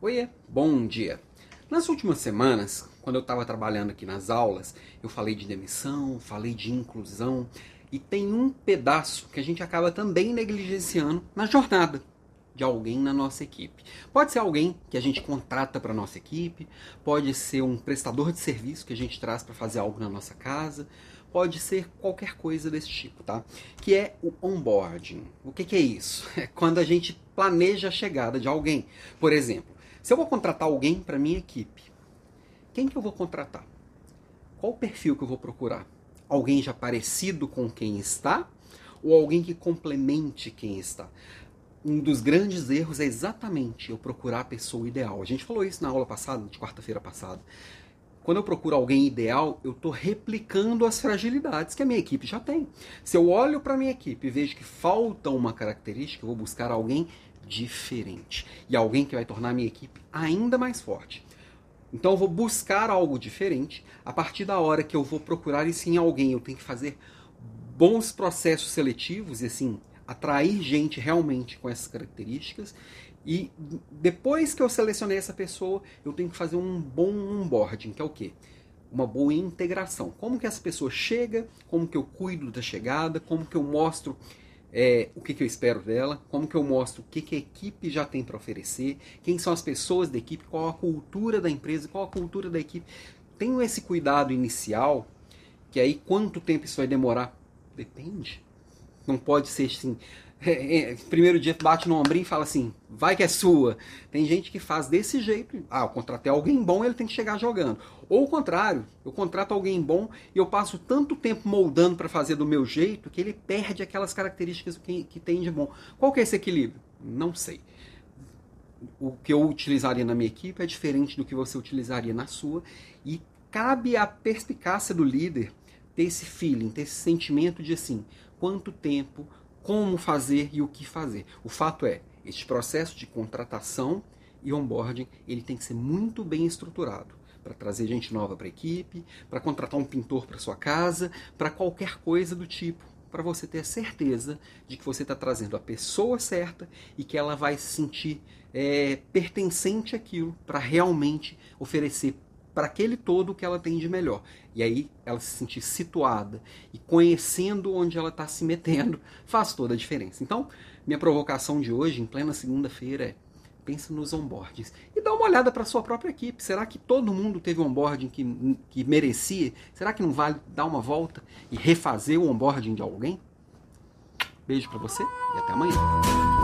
Oiê, bom dia. Nas últimas semanas, quando eu estava trabalhando aqui nas aulas, eu falei de demissão, falei de inclusão, e tem um pedaço que a gente acaba também negligenciando na jornada de alguém na nossa equipe. Pode ser alguém que a gente contrata para nossa equipe, pode ser um prestador de serviço que a gente traz para fazer algo na nossa casa, pode ser qualquer coisa desse tipo, tá? Que é o onboarding. O que, que é isso? É quando a gente planeja a chegada de alguém. Por exemplo, se eu vou contratar alguém para minha equipe, quem que eu vou contratar? Qual o perfil que eu vou procurar? Alguém já parecido com quem está ou alguém que complemente quem está? Um dos grandes erros é exatamente eu procurar a pessoa ideal. A gente falou isso na aula passada, de quarta-feira passada. Quando eu procuro alguém ideal, eu estou replicando as fragilidades que a minha equipe já tem. Se eu olho para a minha equipe e vejo que falta uma característica, eu vou buscar alguém diferente. E alguém que vai tornar a minha equipe ainda mais forte. Então eu vou buscar algo diferente. A partir da hora que eu vou procurar isso em alguém, eu tenho que fazer bons processos seletivos e assim atrair gente realmente com essas características. E depois que eu selecionei essa pessoa, eu tenho que fazer um bom onboarding, que é o quê? Uma boa integração. Como que essa pessoa chega, como que eu cuido da chegada, como que eu mostro é, o que, que, eu espero dela, como que eu mostro o que, que a equipe já tem para oferecer, quem são as pessoas da equipe, qual a cultura da empresa, qual a cultura da equipe. Tenho esse cuidado inicial, que aí quanto tempo isso vai demorar? Depende. Não pode ser assim, é, é, primeiro dia bate no ombrinho e fala assim, vai que é sua. Tem gente que faz desse jeito. Ah, eu contratei alguém bom, ele tem que chegar jogando. Ou o contrário, eu contrato alguém bom e eu passo tanto tempo moldando para fazer do meu jeito que ele perde aquelas características que, que tem de bom. Qual que é esse equilíbrio? Não sei. O que eu utilizaria na minha equipe é diferente do que você utilizaria na sua e cabe à perspicácia do líder ter esse feeling, ter esse sentimento de assim, quanto tempo como fazer e o que fazer. O fato é, este processo de contratação e onboarding, ele tem que ser muito bem estruturado para trazer gente nova para a equipe, para contratar um pintor para sua casa, para qualquer coisa do tipo, para você ter a certeza de que você está trazendo a pessoa certa e que ela vai se sentir é, pertencente àquilo para realmente oferecer para aquele todo que ela tem de melhor. E aí ela se sentir situada e conhecendo onde ela está se metendo faz toda a diferença. Então, minha provocação de hoje, em plena segunda-feira, é pensa nos onboardings e dá uma olhada para sua própria equipe. Será que todo mundo teve um onboarding que, que merecia? Será que não vale dar uma volta e refazer o onboarding de alguém? Beijo para você e até amanhã.